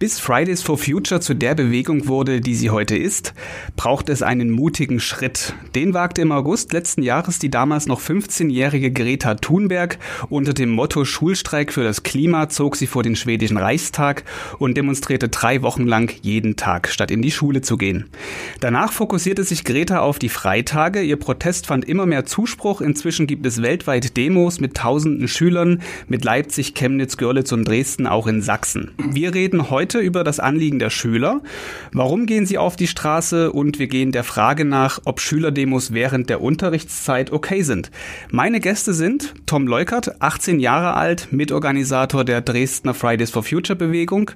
Bis Fridays for Future zu der Bewegung wurde, die sie heute ist, braucht es einen mutigen Schritt. Den wagte im August letzten Jahres die damals noch 15-jährige Greta Thunberg. Unter dem Motto Schulstreik für das Klima zog sie vor den schwedischen Reichstag und demonstrierte drei Wochen lang jeden Tag, statt in die Schule zu gehen. Danach fokussierte sich Greta auf die Freitage. Ihr Protest fand immer mehr Zuspruch. Inzwischen gibt es weltweit Demos mit tausenden Schülern, mit Leipzig, Chemnitz, Görlitz und Dresden, auch in Sachsen. Wir reden heute heute über das Anliegen der Schüler. Warum gehen sie auf die Straße? Und wir gehen der Frage nach, ob Schülerdemos während der Unterrichtszeit okay sind. Meine Gäste sind Tom Leukert, 18 Jahre alt, Mitorganisator der Dresdner Fridays for Future Bewegung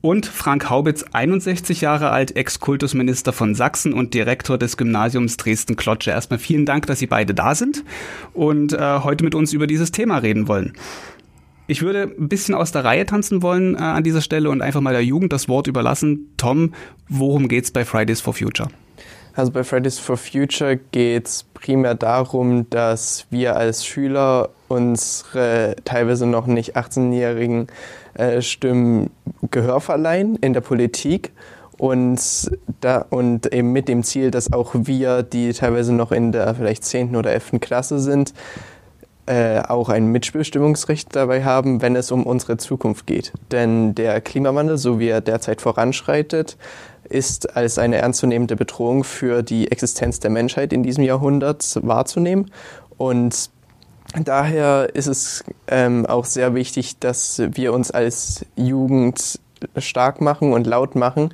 und Frank Haubitz, 61 Jahre alt, Ex-Kultusminister von Sachsen und Direktor des Gymnasiums Dresden-Klotsche. Erstmal vielen Dank, dass Sie beide da sind und äh, heute mit uns über dieses Thema reden wollen. Ich würde ein bisschen aus der Reihe tanzen wollen äh, an dieser Stelle und einfach mal der Jugend das Wort überlassen. Tom, worum geht's bei Fridays for Future? Also bei Fridays for Future geht es primär darum, dass wir als Schüler unsere teilweise noch nicht 18-jährigen äh, Stimmen Gehör verleihen in der Politik und, da, und eben mit dem Ziel, dass auch wir, die teilweise noch in der vielleicht 10. oder 11. Klasse sind, äh, auch ein Mitbestimmungsrecht dabei haben, wenn es um unsere Zukunft geht. Denn der Klimawandel, so wie er derzeit voranschreitet, ist als eine ernstzunehmende Bedrohung für die Existenz der Menschheit in diesem Jahrhundert wahrzunehmen. Und daher ist es ähm, auch sehr wichtig, dass wir uns als Jugend stark machen und laut machen,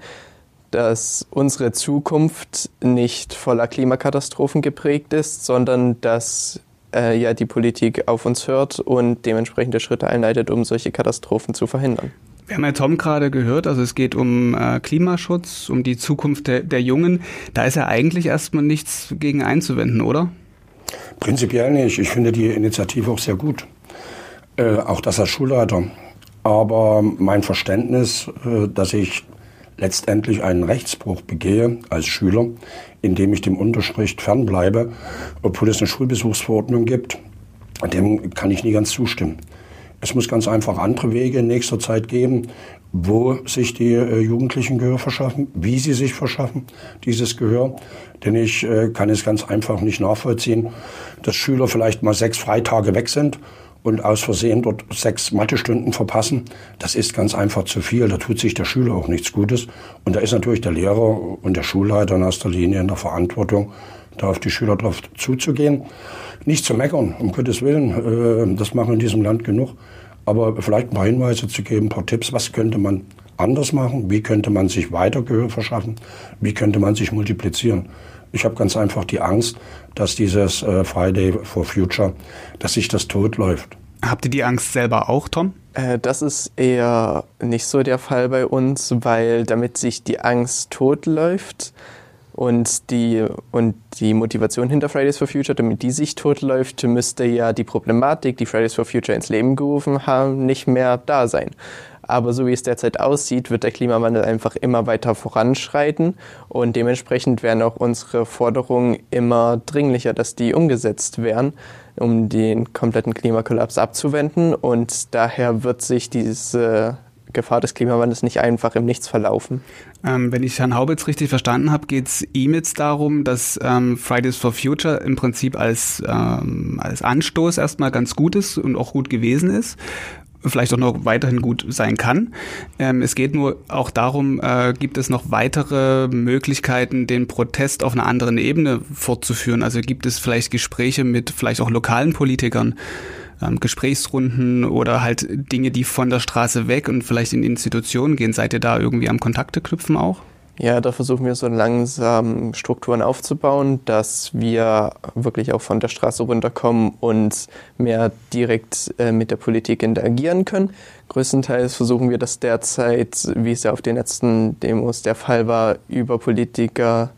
dass unsere Zukunft nicht voller Klimakatastrophen geprägt ist, sondern dass äh, ja die Politik auf uns hört und dementsprechende Schritte einleitet, um solche Katastrophen zu verhindern. Wir haben ja Tom gerade gehört, also es geht um äh, Klimaschutz, um die Zukunft der, der Jungen. Da ist ja eigentlich erstmal nichts gegen einzuwenden, oder? Prinzipiell nicht. Ich finde die Initiative auch sehr gut. Äh, auch das als Schulleiter. Aber mein Verständnis, äh, dass ich letztendlich einen Rechtsbruch begehe als Schüler, indem ich dem Unterricht fernbleibe, obwohl es eine Schulbesuchsverordnung gibt, dem kann ich nie ganz zustimmen. Es muss ganz einfach andere Wege in nächster Zeit geben, wo sich die äh, Jugendlichen Gehör verschaffen, wie sie sich verschaffen, dieses Gehör. Denn ich äh, kann es ganz einfach nicht nachvollziehen, dass Schüler vielleicht mal sechs Freitage weg sind und aus Versehen dort sechs Mathestunden verpassen, das ist ganz einfach zu viel. Da tut sich der Schüler auch nichts Gutes. Und da ist natürlich der Lehrer und der Schulleiter in erster Linie in der Verantwortung, da auf die Schüler drauf zuzugehen. Nicht zu meckern, um Gottes Willen, äh, das machen in diesem Land genug. Aber vielleicht ein paar Hinweise zu geben, ein paar Tipps, was könnte man anders machen, wie könnte man sich weiter Gehör verschaffen, wie könnte man sich multiplizieren. Ich habe ganz einfach die Angst, dass dieses äh, Friday for Future, dass sich das totläuft. Habt ihr die Angst selber auch, Tom? Äh, das ist eher nicht so der Fall bei uns, weil damit sich die Angst totläuft und die, und die Motivation hinter Fridays for Future, damit die sich totläuft, müsste ja die Problematik, die Fridays for Future ins Leben gerufen haben, nicht mehr da sein. Aber so wie es derzeit aussieht, wird der Klimawandel einfach immer weiter voranschreiten und dementsprechend werden auch unsere Forderungen immer dringlicher, dass die umgesetzt werden, um den kompletten Klimakollaps abzuwenden. Und daher wird sich diese Gefahr des Klimawandels nicht einfach im Nichts verlaufen. Ähm, wenn ich Herrn Haubitz richtig verstanden habe, geht es ihm jetzt darum, dass ähm, Fridays for Future im Prinzip als, ähm, als Anstoß erstmal ganz gut ist und auch gut gewesen ist vielleicht auch noch weiterhin gut sein kann. Ähm, es geht nur auch darum, äh, gibt es noch weitere Möglichkeiten, den Protest auf einer anderen Ebene fortzuführen? Also gibt es vielleicht Gespräche mit vielleicht auch lokalen Politikern, ähm, Gesprächsrunden oder halt Dinge, die von der Straße weg und vielleicht in Institutionen gehen? Seid ihr da irgendwie am Kontakte knüpfen auch? Ja, da versuchen wir so langsam Strukturen aufzubauen, dass wir wirklich auch von der Straße runterkommen und mehr direkt äh, mit der Politik interagieren können. Größtenteils versuchen wir das derzeit, wie es ja auf den letzten Demos der Fall war, über Politiker,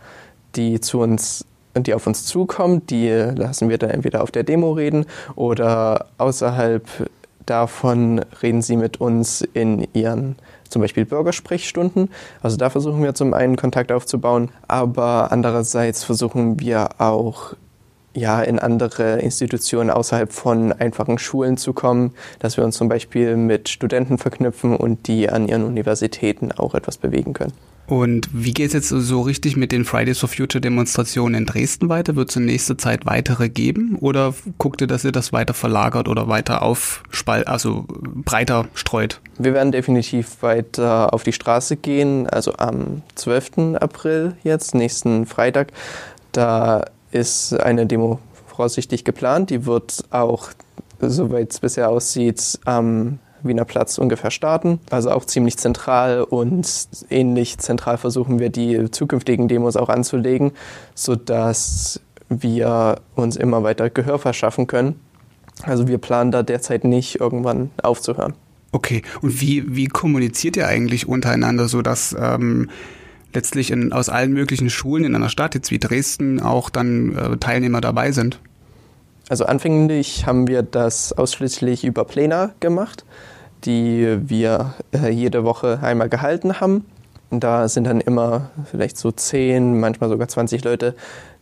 die zu uns die auf uns zukommen, die lassen wir dann entweder auf der Demo reden oder außerhalb davon reden sie mit uns in ihren zum Beispiel Bürgersprechstunden. Also da versuchen wir zum einen Kontakt aufzubauen, aber andererseits versuchen wir auch ja, in andere Institutionen außerhalb von einfachen Schulen zu kommen, dass wir uns zum Beispiel mit Studenten verknüpfen und die an ihren Universitäten auch etwas bewegen können. Und wie geht es jetzt so richtig mit den Fridays for Future Demonstrationen in Dresden weiter? Wird es in nächster Zeit weitere geben? Oder guckt ihr, dass ihr das weiter verlagert oder weiter aufspalt, also breiter streut? Wir werden definitiv weiter auf die Straße gehen, also am 12. April jetzt, nächsten Freitag. Da ist eine Demo voraussichtlich geplant. Die wird auch, soweit es bisher aussieht, am Wiener Platz ungefähr starten. Also auch ziemlich zentral und ähnlich zentral versuchen wir die zukünftigen Demos auch anzulegen, sodass wir uns immer weiter Gehör verschaffen können. Also wir planen da derzeit nicht, irgendwann aufzuhören. Okay, und wie, wie kommuniziert ihr eigentlich untereinander, sodass ähm, letztlich in, aus allen möglichen Schulen in einer Stadt, jetzt wie Dresden, auch dann äh, Teilnehmer dabei sind? Also anfänglich haben wir das ausschließlich über Pläne gemacht die wir äh, jede Woche einmal gehalten haben. Und da sind dann immer vielleicht so 10, manchmal sogar 20 Leute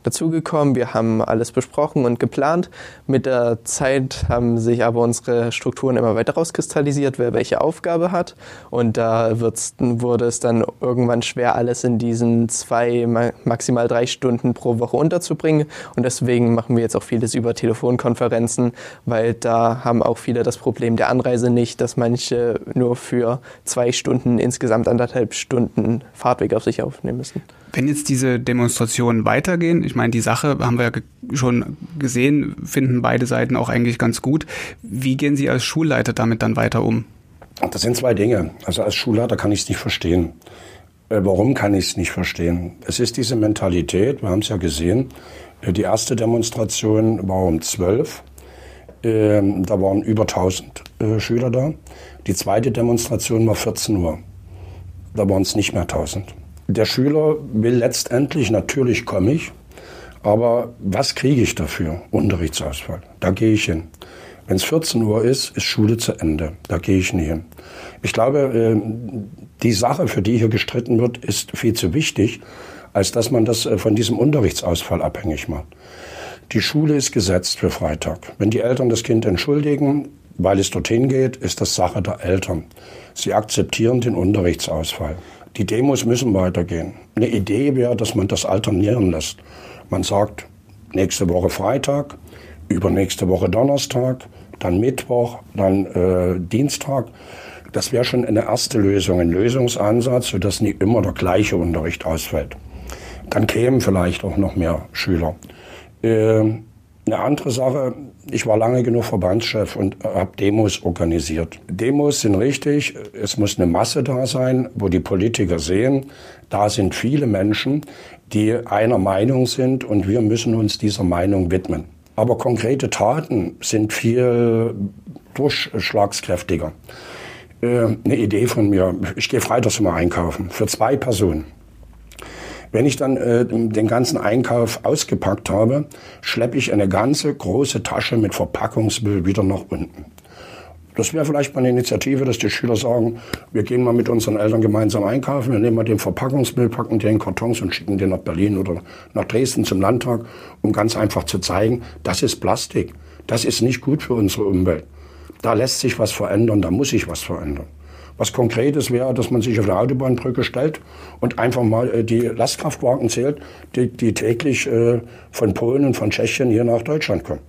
dazugekommen. Wir haben alles besprochen und geplant. Mit der Zeit haben sich aber unsere Strukturen immer weiter rauskristallisiert, wer welche Aufgabe hat. Und da wurde es dann irgendwann schwer, alles in diesen zwei, maximal drei Stunden pro Woche unterzubringen. Und deswegen machen wir jetzt auch vieles über Telefonkonferenzen, weil da haben auch viele das Problem der Anreise nicht, dass manche nur für zwei Stunden insgesamt anderthalb Stunden Fahrtweg auf sich aufnehmen müssen. Wenn jetzt diese Demonstrationen weitergehen, ich meine, die Sache haben wir ja schon gesehen, finden beide Seiten auch eigentlich ganz gut. Wie gehen Sie als Schulleiter damit dann weiter um? Das sind zwei Dinge. Also als Schulleiter kann ich es nicht verstehen. Äh, warum kann ich es nicht verstehen? Es ist diese Mentalität, wir haben es ja gesehen, äh, die erste Demonstration war um 12. Ähm, da waren über 1000 äh, Schüler da. Die zweite Demonstration war 14 Uhr. Da waren es nicht mehr 1000. Der Schüler will letztendlich, natürlich komme ich, aber was kriege ich dafür? Unterrichtsausfall. Da gehe ich hin. Wenn es 14 Uhr ist, ist Schule zu Ende. Da gehe ich nie hin. Ich glaube, äh, die Sache, für die hier gestritten wird, ist viel zu wichtig, als dass man das äh, von diesem Unterrichtsausfall abhängig macht. Die Schule ist gesetzt für Freitag. Wenn die Eltern das Kind entschuldigen, weil es dorthin geht, ist das Sache der Eltern. Sie akzeptieren den Unterrichtsausfall. Die Demos müssen weitergehen. Eine Idee wäre, dass man das alternieren lässt. Man sagt, nächste Woche Freitag, übernächste Woche Donnerstag, dann Mittwoch, dann äh, Dienstag. Das wäre schon eine erste Lösung, ein Lösungsansatz, sodass nicht immer der gleiche Unterricht ausfällt. Dann kämen vielleicht auch noch mehr Schüler. Äh, eine andere Sache, ich war lange genug Verbandschef und habe Demos organisiert. Demos sind richtig, es muss eine Masse da sein, wo die Politiker sehen, da sind viele Menschen, die einer Meinung sind und wir müssen uns dieser Meinung widmen. Aber konkrete Taten sind viel durchschlagskräftiger. Äh, eine Idee von mir, ich gehe freitags immer einkaufen, für zwei Personen. Wenn ich dann äh, den ganzen Einkauf ausgepackt habe, schleppe ich eine ganze große Tasche mit Verpackungsmüll wieder nach unten. Das wäre vielleicht mal eine Initiative, dass die Schüler sagen, wir gehen mal mit unseren Eltern gemeinsam einkaufen, wir nehmen mal den Verpackungsmüll, packen den in Kartons und schicken den nach Berlin oder nach Dresden zum Landtag, um ganz einfach zu zeigen, das ist Plastik. Das ist nicht gut für unsere Umwelt. Da lässt sich was verändern, da muss sich was verändern. Was Konkretes wäre, dass man sich auf eine Autobahnbrücke stellt und einfach mal äh, die Lastkraftwagen zählt, die, die täglich äh, von Polen und von Tschechien hier nach Deutschland kommen.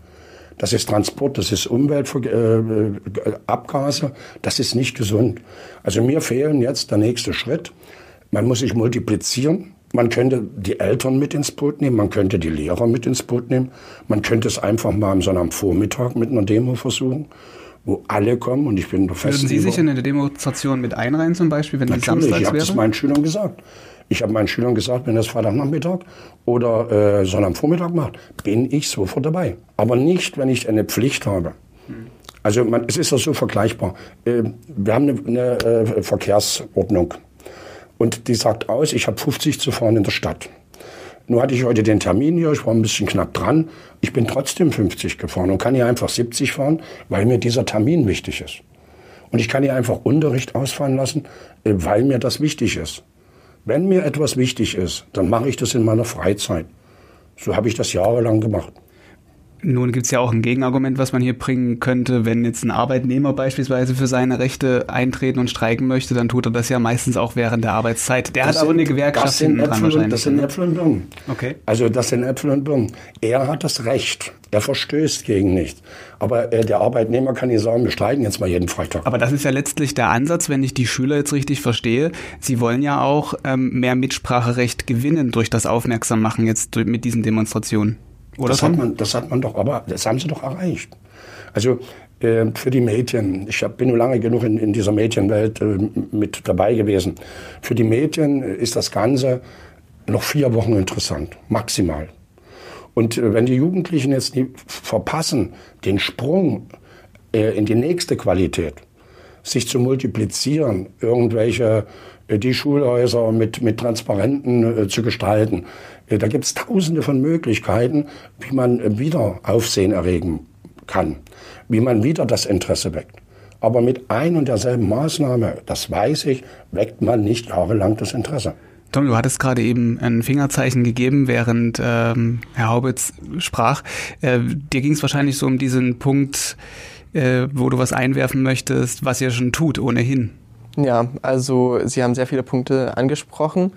Das ist Transport, das ist Umweltabgase, äh, das ist nicht gesund. Also mir fehlen jetzt der nächste Schritt. Man muss sich multiplizieren. Man könnte die Eltern mit ins Boot nehmen, man könnte die Lehrer mit ins Boot nehmen. Man könnte es einfach mal am Sonnabendvormittag mit einer Demo versuchen wo alle kommen und ich bin festen Würden Sie sich in eine Demonstration mit einreihen zum Beispiel, wenn Natürlich, die samstags ich habe das meinen Schülern gesagt. Ich habe meinen Schülern gesagt, wenn das Freitagnachmittag oder äh, Sonnabendvormittag macht, bin ich sofort dabei. Aber nicht, wenn ich eine Pflicht habe. Also man, es ist ja so vergleichbar. Äh, wir haben eine, eine äh, Verkehrsordnung und die sagt aus, ich habe 50 zu fahren in der Stadt. Nur hatte ich heute den Termin hier, ich war ein bisschen knapp dran. Ich bin trotzdem 50 gefahren und kann hier einfach 70 fahren, weil mir dieser Termin wichtig ist. Und ich kann hier einfach Unterricht ausfallen lassen, äh, weil mir das wichtig ist. Wenn mir etwas wichtig ist, dann mache ich das in meiner Freizeit. So habe ich das jahrelang gemacht. Nun gibt es ja auch ein Gegenargument, was man hier bringen könnte. Wenn jetzt ein Arbeitnehmer beispielsweise für seine Rechte eintreten und streiken möchte, dann tut er das ja meistens auch während der Arbeitszeit. Der das hat aber eine Gewerkschaft hinten dran wahrscheinlich. Das sind ne? Äpfel und Birnen. Okay. Also das sind Äpfel und Birnen. Er hat das Recht. Er verstößt gegen nichts. Aber äh, der Arbeitnehmer kann nicht sagen, wir streiken jetzt mal jeden Freitag. Aber das ist ja letztlich der Ansatz, wenn ich die Schüler jetzt richtig verstehe. Sie wollen ja auch ähm, mehr Mitspracherecht gewinnen durch das Aufmerksammachen jetzt mit diesen Demonstrationen. Oder das, hat man, das hat man doch, aber das haben sie doch erreicht. Also äh, für die Mädchen, ich hab, bin nur lange genug in, in dieser Mädchenwelt äh, mit dabei gewesen. Für die Mädchen ist das Ganze noch vier Wochen interessant, maximal. Und äh, wenn die Jugendlichen jetzt nie verpassen, den Sprung äh, in die nächste Qualität, sich zu multiplizieren, irgendwelche äh, die Schulhäuser mit, mit Transparenten äh, zu gestalten. Äh, da gibt es tausende von Möglichkeiten, wie man äh, wieder Aufsehen erregen kann, wie man wieder das Interesse weckt. Aber mit ein und derselben Maßnahme, das weiß ich, weckt man nicht jahrelang das Interesse. Tom, du hattest gerade eben ein Fingerzeichen gegeben, während ähm, Herr Haubitz sprach. Äh, dir ging es wahrscheinlich so um diesen Punkt, äh, wo du was einwerfen möchtest, was ihr schon tut, ohnehin. Ja, also Sie haben sehr viele Punkte angesprochen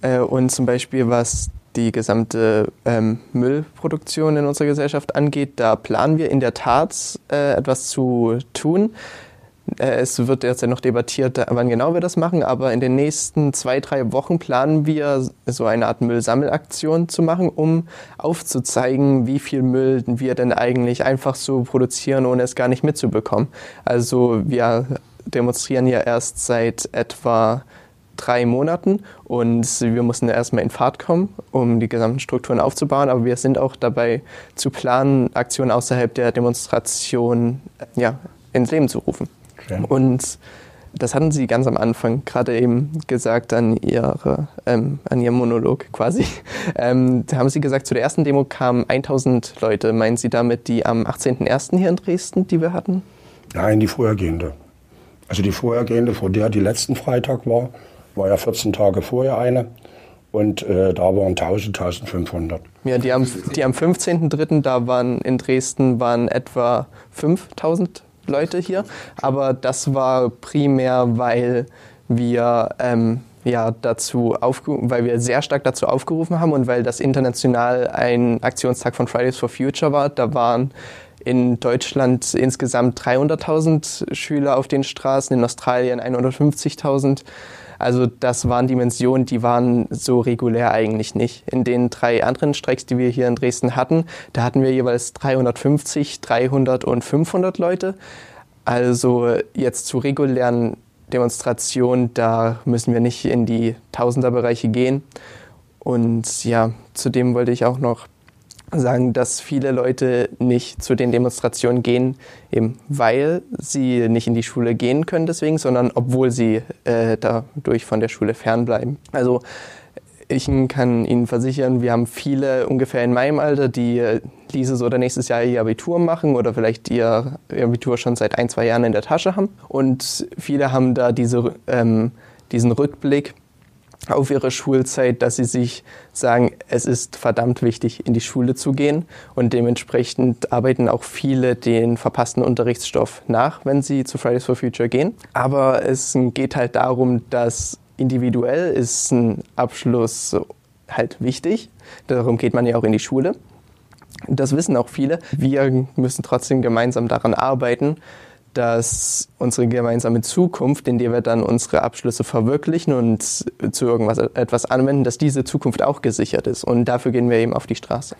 äh, und zum Beispiel was die gesamte ähm, Müllproduktion in unserer Gesellschaft angeht, da planen wir in der Tat äh, etwas zu tun. Äh, es wird jetzt noch debattiert, wann genau wir das machen, aber in den nächsten zwei, drei Wochen planen wir so eine Art Müllsammelaktion zu machen, um aufzuzeigen, wie viel Müll wir denn eigentlich einfach so produzieren, ohne es gar nicht mitzubekommen. Also wir demonstrieren ja erst seit etwa drei Monaten und wir mussten erstmal in Fahrt kommen, um die gesamten Strukturen aufzubauen. Aber wir sind auch dabei zu planen, Aktionen außerhalb der Demonstration ja, ins Leben zu rufen. Okay. Und das hatten Sie ganz am Anfang gerade eben gesagt an, ihre, ähm, an Ihrem Monolog quasi. Ähm, da haben Sie gesagt, zu der ersten Demo kamen 1000 Leute. Meinen Sie damit die am 18.01. hier in Dresden, die wir hatten? Nein, die vorhergehende. Also die vorhergehende, vor der die letzten Freitag war, war ja 14 Tage vorher eine. Und äh, da waren 1000, 1500. Ja, die am, die am 15.03. da waren in Dresden waren etwa 5000 Leute hier. Aber das war primär, weil wir ähm, ja dazu weil wir sehr stark dazu aufgerufen haben und weil das international ein Aktionstag von Fridays for Future war. Da waren in Deutschland insgesamt 300.000 Schüler auf den Straßen, in Australien 150.000. Also das waren Dimensionen, die waren so regulär eigentlich nicht. In den drei anderen Streiks, die wir hier in Dresden hatten, da hatten wir jeweils 350, 300 und 500 Leute. Also jetzt zu regulären Demonstrationen, da müssen wir nicht in die Tausenderbereiche gehen. Und ja, zudem wollte ich auch noch sagen, dass viele Leute nicht zu den Demonstrationen gehen, eben weil sie nicht in die Schule gehen können deswegen, sondern obwohl sie äh, dadurch von der Schule fernbleiben. Also ich kann Ihnen versichern, wir haben viele ungefähr in meinem Alter, die äh, dieses oder nächstes Jahr ihr Abitur machen oder vielleicht ihr Abitur schon seit ein, zwei Jahren in der Tasche haben. Und viele haben da diese, ähm, diesen Rückblick auf ihre Schulzeit, dass sie sich sagen, es ist verdammt wichtig, in die Schule zu gehen. Und dementsprechend arbeiten auch viele den verpassten Unterrichtsstoff nach, wenn sie zu Fridays for Future gehen. Aber es geht halt darum, dass individuell ist ein Abschluss halt wichtig. Darum geht man ja auch in die Schule. Das wissen auch viele. Wir müssen trotzdem gemeinsam daran arbeiten, dass unsere gemeinsame Zukunft, in der wir dann unsere Abschlüsse verwirklichen und zu irgendwas etwas anwenden, dass diese Zukunft auch gesichert ist. Und dafür gehen wir eben auf die Straße.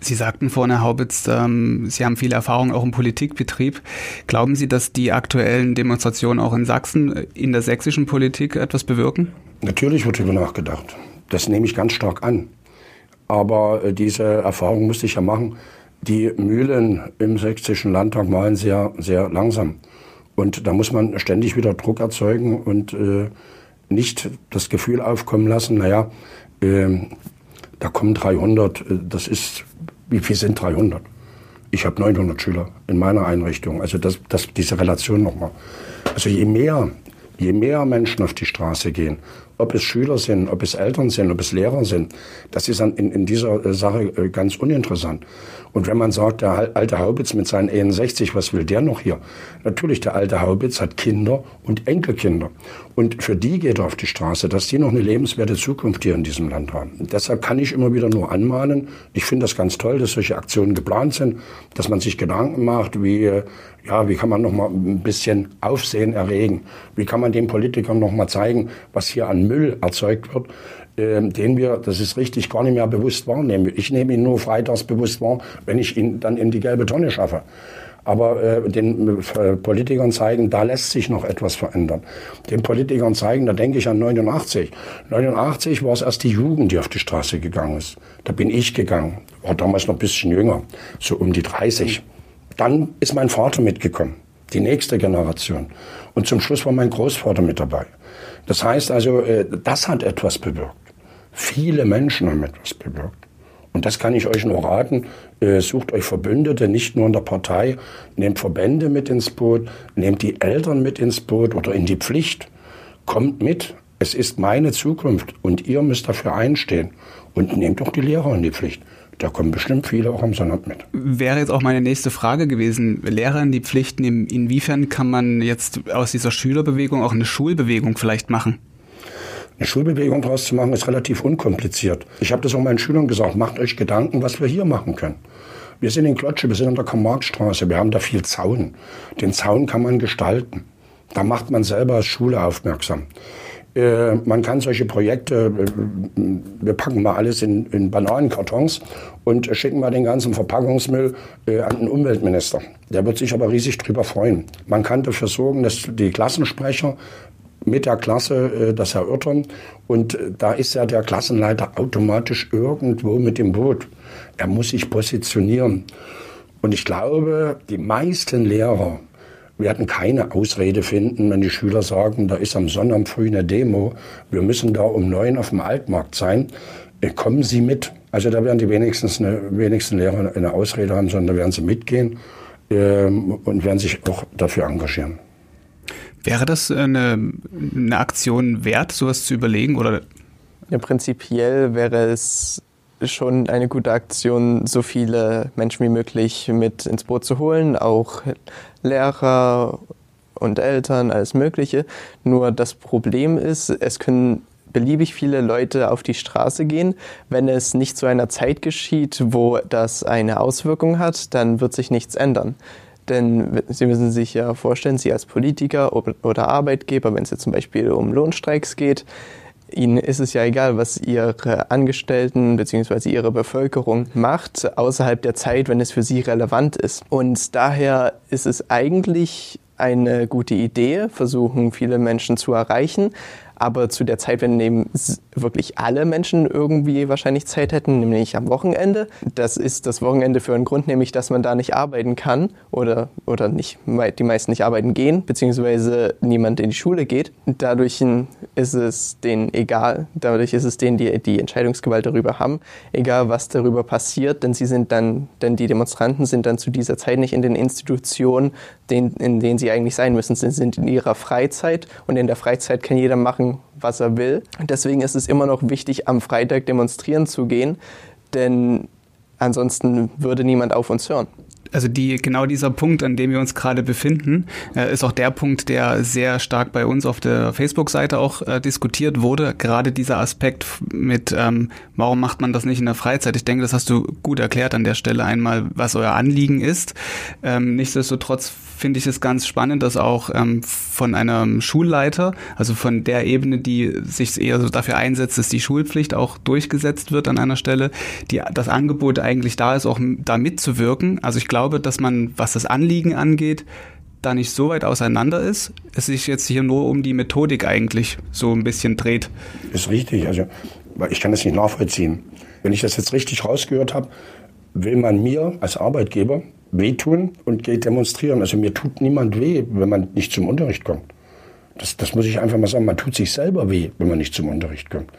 Sie sagten vorhin, Herr Haubitz, ähm, Sie haben viel Erfahrung auch im Politikbetrieb. Glauben Sie, dass die aktuellen Demonstrationen auch in Sachsen, in der sächsischen Politik etwas bewirken? Natürlich wird darüber nachgedacht. Das nehme ich ganz stark an. Aber äh, diese Erfahrung musste ich ja machen die Mühlen im sächsischen Landtag malen sehr, sehr langsam. Und da muss man ständig wieder Druck erzeugen und äh, nicht das Gefühl aufkommen lassen, naja, äh, da kommen 300, äh, das ist, wie viel sind 300? Ich habe 900 Schüler in meiner Einrichtung. Also das, das, diese Relation nochmal. Also je mehr Je mehr Menschen auf die Straße gehen, ob es Schüler sind, ob es Eltern sind, ob es Lehrer sind, das ist in, in dieser äh, Sache äh, ganz uninteressant. Und wenn man sagt, der alte Haubitz mit seinen 61, was will der noch hier? Natürlich, der alte Haubitz hat Kinder und Enkelkinder. Und für die geht er auf die Straße, dass die noch eine lebenswerte Zukunft hier in diesem Land haben. Und deshalb kann ich immer wieder nur anmahnen. Ich finde das ganz toll, dass solche Aktionen geplant sind, dass man sich Gedanken macht, wie, ja, wie kann man noch mal ein bisschen Aufsehen erregen? Wie kann man den Politikern noch mal zeigen, was hier an Müll erzeugt wird? Ähm, den wir, das ist richtig, gar nicht mehr bewusst wahrnehmen. Ich nehme ihn nur freitags bewusst wahr, wenn ich ihn dann in die gelbe Tonne schaffe. Aber äh, den äh, Politikern zeigen, da lässt sich noch etwas verändern. Den Politikern zeigen, da denke ich an 89. 89 war es erst die Jugend, die auf die Straße gegangen ist. Da bin ich gegangen, war damals noch ein bisschen jünger, so um die 30. Dann ist mein Vater mitgekommen, die nächste Generation. Und zum Schluss war mein Großvater mit dabei. Das heißt also, äh, das hat etwas bewirkt. Viele Menschen haben etwas bewirkt. Und das kann ich euch nur raten. Äh, sucht euch Verbündete, nicht nur in der Partei. Nehmt Verbände mit ins Boot, nehmt die Eltern mit ins Boot oder in die Pflicht. Kommt mit. Es ist meine Zukunft und ihr müsst dafür einstehen. Und nehmt auch die Lehrer in die Pflicht. Da kommen bestimmt viele auch am Sonnabend mit. Wäre jetzt auch meine nächste Frage gewesen. Lehrer in die Pflicht nehmen. Inwiefern kann man jetzt aus dieser Schülerbewegung auch eine Schulbewegung vielleicht machen? Eine Schulbewegung daraus zu machen, ist relativ unkompliziert. Ich habe das auch meinen Schülern gesagt, macht euch Gedanken, was wir hier machen können. Wir sind in Klotsche, wir sind an der Karl-Marx-Straße, wir haben da viel Zaun. Den Zaun kann man gestalten. Da macht man selber als Schule aufmerksam. Äh, man kann solche Projekte, äh, wir packen mal alles in, in Bananenkartons und schicken mal den ganzen Verpackungsmüll äh, an den Umweltminister. Der wird sich aber riesig drüber freuen. Man kann dafür sorgen, dass die Klassensprecher mit der Klasse äh, das erörtern. Und äh, da ist ja der Klassenleiter automatisch irgendwo mit dem Boot. Er muss sich positionieren. Und ich glaube, die meisten Lehrer werden keine Ausrede finden, wenn die Schüler sagen, da ist am Sonntag früh eine Demo, wir müssen da um neun auf dem Altmarkt sein. Äh, kommen Sie mit. Also da werden die wenigstens eine, wenigsten Lehrer eine Ausrede haben, sondern da werden sie mitgehen ähm, und werden sich auch dafür engagieren. Wäre das eine, eine Aktion wert, sowas zu überlegen? Oder? Ja, prinzipiell wäre es schon eine gute Aktion, so viele Menschen wie möglich mit ins Boot zu holen, auch Lehrer und Eltern, alles Mögliche. Nur das Problem ist, es können beliebig viele Leute auf die Straße gehen. Wenn es nicht zu einer Zeit geschieht, wo das eine Auswirkung hat, dann wird sich nichts ändern. Denn Sie müssen sich ja vorstellen, Sie als Politiker oder Arbeitgeber, wenn es jetzt zum Beispiel um Lohnstreiks geht, Ihnen ist es ja egal, was Ihre Angestellten bzw. Ihre Bevölkerung macht, außerhalb der Zeit, wenn es für Sie relevant ist. Und daher ist es eigentlich eine gute Idee, versuchen viele Menschen zu erreichen. Aber zu der Zeit, wenn eben wirklich alle Menschen irgendwie wahrscheinlich Zeit hätten, nämlich am Wochenende. Das ist das Wochenende für einen Grund, nämlich dass man da nicht arbeiten kann oder, oder nicht, die meisten nicht arbeiten gehen, beziehungsweise niemand in die Schule geht. Dadurch ist es denen egal, dadurch ist es denen, die die Entscheidungsgewalt darüber haben, egal was darüber passiert, denn sie sind dann, denn die Demonstranten sind dann zu dieser Zeit nicht in den Institutionen, in denen sie eigentlich sein müssen. Sie sind in ihrer Freizeit und in der Freizeit kann jeder machen, was er will. Deswegen ist es immer noch wichtig, am Freitag demonstrieren zu gehen, denn ansonsten würde niemand auf uns hören also die, genau dieser Punkt, an dem wir uns gerade befinden, äh, ist auch der Punkt, der sehr stark bei uns auf der Facebook-Seite auch äh, diskutiert wurde. Gerade dieser Aspekt mit, ähm, warum macht man das nicht in der Freizeit? Ich denke, das hast du gut erklärt an der Stelle einmal, was euer Anliegen ist. Ähm, nichtsdestotrotz finde ich es ganz spannend, dass auch ähm, von einem Schulleiter, also von der Ebene, die sich eher so dafür einsetzt, dass die Schulpflicht auch durchgesetzt wird an einer Stelle, die, das Angebot eigentlich da ist, auch da mitzuwirken. Also ich glaube, dass man, was das Anliegen angeht, da nicht so weit auseinander ist. Es sich jetzt hier nur um die Methodik eigentlich so ein bisschen dreht. Ist richtig. Also, ich kann das nicht nachvollziehen. Wenn ich das jetzt richtig rausgehört habe, will man mir als Arbeitgeber wehtun und geht demonstrieren. Also mir tut niemand weh, wenn man nicht zum Unterricht kommt. Das, das muss ich einfach mal sagen. Man tut sich selber weh, wenn man nicht zum Unterricht kommt.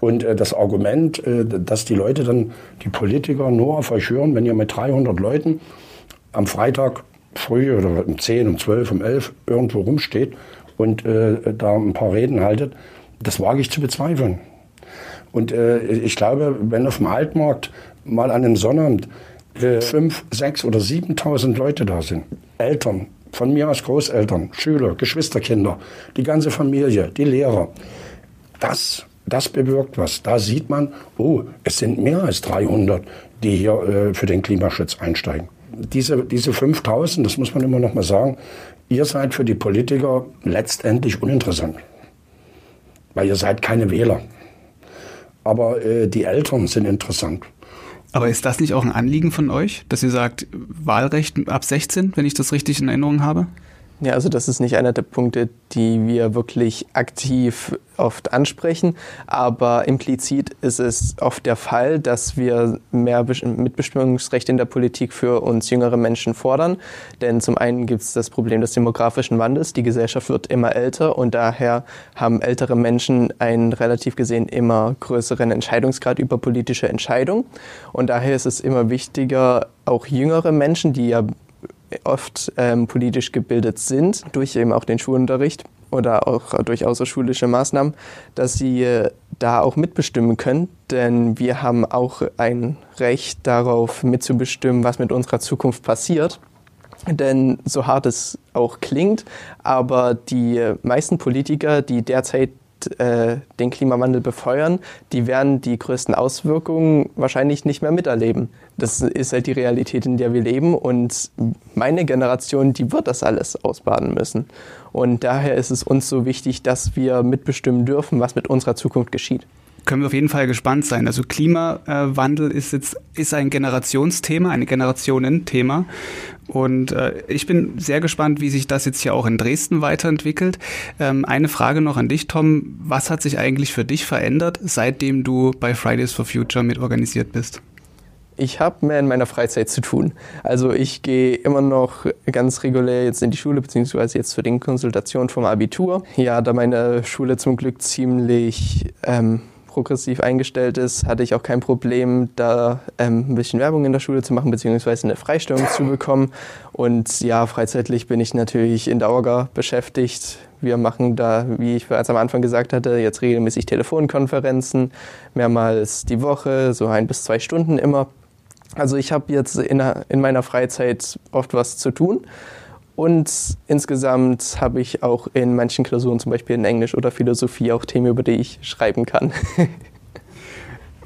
Und äh, das Argument, äh, dass die Leute dann, die Politiker nur auf euch hören, wenn ihr mit 300 Leuten am Freitag früh oder um 10, um 12, um 11 irgendwo rumsteht und äh, da ein paar Reden haltet, das wage ich zu bezweifeln. Und äh, ich glaube, wenn auf dem Altmarkt mal an einem Sonnabend äh, fünf, sechs oder 7.000 Leute da sind, Eltern, von mir aus Großeltern, Schüler, Geschwisterkinder, die ganze Familie, die Lehrer, das, das bewirkt was. Da sieht man, oh, es sind mehr als 300, die hier äh, für den Klimaschutz einsteigen. Diese, diese 5000, das muss man immer noch mal sagen, ihr seid für die Politiker letztendlich uninteressant. Weil ihr seid keine Wähler. Aber äh, die Eltern sind interessant. Aber ist das nicht auch ein Anliegen von euch, dass ihr sagt, Wahlrecht ab 16, wenn ich das richtig in Erinnerung habe? Ja, also das ist nicht einer der Punkte, die wir wirklich aktiv oft ansprechen, aber implizit ist es oft der Fall, dass wir mehr Mitbestimmungsrecht in der Politik für uns jüngere Menschen fordern. Denn zum einen gibt es das Problem des demografischen Wandels. Die Gesellschaft wird immer älter und daher haben ältere Menschen einen relativ gesehen immer größeren Entscheidungsgrad über politische Entscheidungen. Und daher ist es immer wichtiger, auch jüngere Menschen, die ja oft ähm, politisch gebildet sind, durch eben auch den Schulunterricht oder auch durch außerschulische Maßnahmen, dass sie äh, da auch mitbestimmen können. Denn wir haben auch ein Recht darauf mitzubestimmen, was mit unserer Zukunft passiert. Denn so hart es auch klingt, aber die meisten Politiker, die derzeit äh, den Klimawandel befeuern, die werden die größten Auswirkungen wahrscheinlich nicht mehr miterleben. Das ist halt die Realität, in der wir leben und meine Generation, die wird das alles ausbaden müssen. Und daher ist es uns so wichtig, dass wir mitbestimmen dürfen, was mit unserer Zukunft geschieht können wir auf jeden Fall gespannt sein. Also Klimawandel ist jetzt ist ein Generationsthema, ein Generationenthema. Und äh, ich bin sehr gespannt, wie sich das jetzt hier auch in Dresden weiterentwickelt. Ähm, eine Frage noch an dich, Tom. Was hat sich eigentlich für dich verändert, seitdem du bei Fridays for Future mit organisiert bist? Ich habe mehr in meiner Freizeit zu tun. Also ich gehe immer noch ganz regulär jetzt in die Schule, beziehungsweise jetzt für den Konsultation vom Abitur. Ja, da meine Schule zum Glück ziemlich ähm, progressiv eingestellt ist, hatte ich auch kein Problem, da ähm, ein bisschen Werbung in der Schule zu machen, beziehungsweise eine Freistellung zu bekommen. Und ja, freizeitlich bin ich natürlich in der Orga beschäftigt. Wir machen da, wie ich bereits am Anfang gesagt hatte, jetzt regelmäßig Telefonkonferenzen, mehrmals die Woche, so ein bis zwei Stunden immer. Also ich habe jetzt in, in meiner Freizeit oft was zu tun. Und insgesamt habe ich auch in manchen Klausuren, zum Beispiel in Englisch oder Philosophie, auch Themen, über die ich schreiben kann.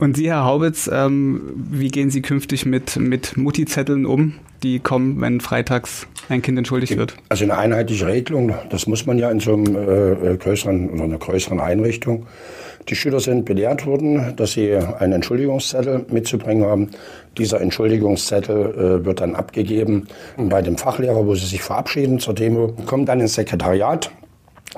Und Sie, Herr Haubitz, ähm, wie gehen Sie künftig mit, mit Mutti-Zetteln um, die kommen, wenn freitags ein Kind entschuldigt wird? Also eine einheitliche Regelung, das muss man ja in so einem äh, äh größeren oder einer größeren Einrichtung. Die Schüler sind belehrt worden, dass sie einen Entschuldigungszettel mitzubringen haben. Dieser Entschuldigungszettel äh, wird dann abgegeben bei dem Fachlehrer, wo sie sich verabschieden zur Demo, kommt dann ins Sekretariat.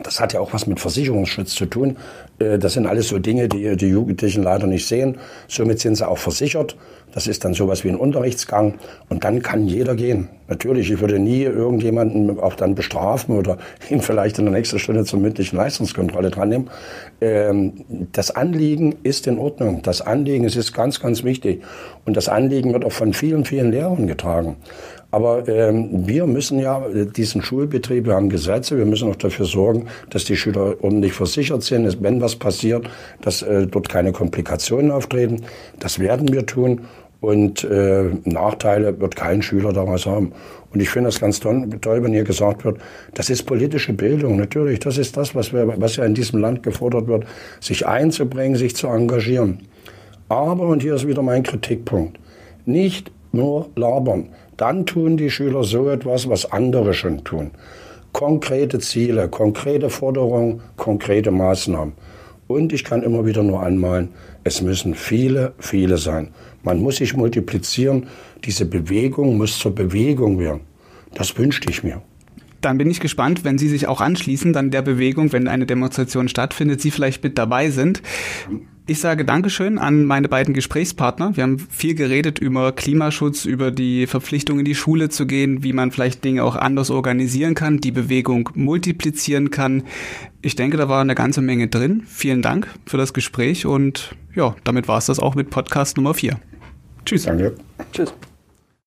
Das hat ja auch was mit Versicherungsschutz zu tun. Äh, das sind alles so Dinge, die die Jugendlichen leider nicht sehen. Somit sind sie auch versichert. Das ist dann sowas wie ein Unterrichtsgang. Und dann kann jeder gehen. Natürlich, ich würde nie irgendjemanden auch dann bestrafen oder ihn vielleicht in der nächsten Stunde zur mündlichen Leistungskontrolle dran nehmen. Ähm, das Anliegen ist in Ordnung. Das Anliegen es ist ganz, ganz wichtig. Und das Anliegen wird auch von vielen, vielen Lehrern getragen. Aber ähm, wir müssen ja diesen Schulbetrieb, wir haben Gesetze, wir müssen auch dafür sorgen, dass die Schüler ordentlich versichert sind, wenn was passiert, dass äh, dort keine Komplikationen auftreten. Das werden wir tun und äh, Nachteile wird kein Schüler daraus haben. Und ich finde das ganz toll, wenn hier gesagt wird, das ist politische Bildung. Natürlich, das ist das, was, wir, was ja in diesem Land gefordert wird, sich einzubringen, sich zu engagieren. Aber, und hier ist wieder mein Kritikpunkt, nicht nur labern. Dann tun die Schüler so etwas, was andere schon tun. Konkrete Ziele, konkrete Forderungen, konkrete Maßnahmen. Und ich kann immer wieder nur anmalen, es müssen viele, viele sein. Man muss sich multiplizieren. Diese Bewegung muss zur Bewegung werden. Das wünschte ich mir. Dann bin ich gespannt, wenn Sie sich auch anschließen, dann der Bewegung, wenn eine Demonstration stattfindet, Sie vielleicht mit dabei sind. Ich sage Dankeschön an meine beiden Gesprächspartner. Wir haben viel geredet über Klimaschutz, über die Verpflichtung in die Schule zu gehen, wie man vielleicht Dinge auch anders organisieren kann, die Bewegung multiplizieren kann. Ich denke, da war eine ganze Menge drin. Vielen Dank für das Gespräch und ja, damit war es das auch mit Podcast Nummer 4. Tschüss. Danke. Tschüss.